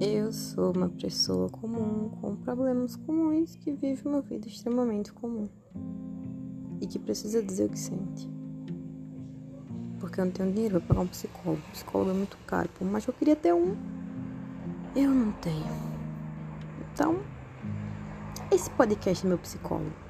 Eu sou uma pessoa comum, com problemas comuns, que vive uma vida extremamente comum e que precisa dizer o que sente. Porque eu não tenho dinheiro para pagar um psicólogo. O psicólogo é muito caro, mas eu queria ter um, eu não tenho. Então, esse podcast é meu psicólogo.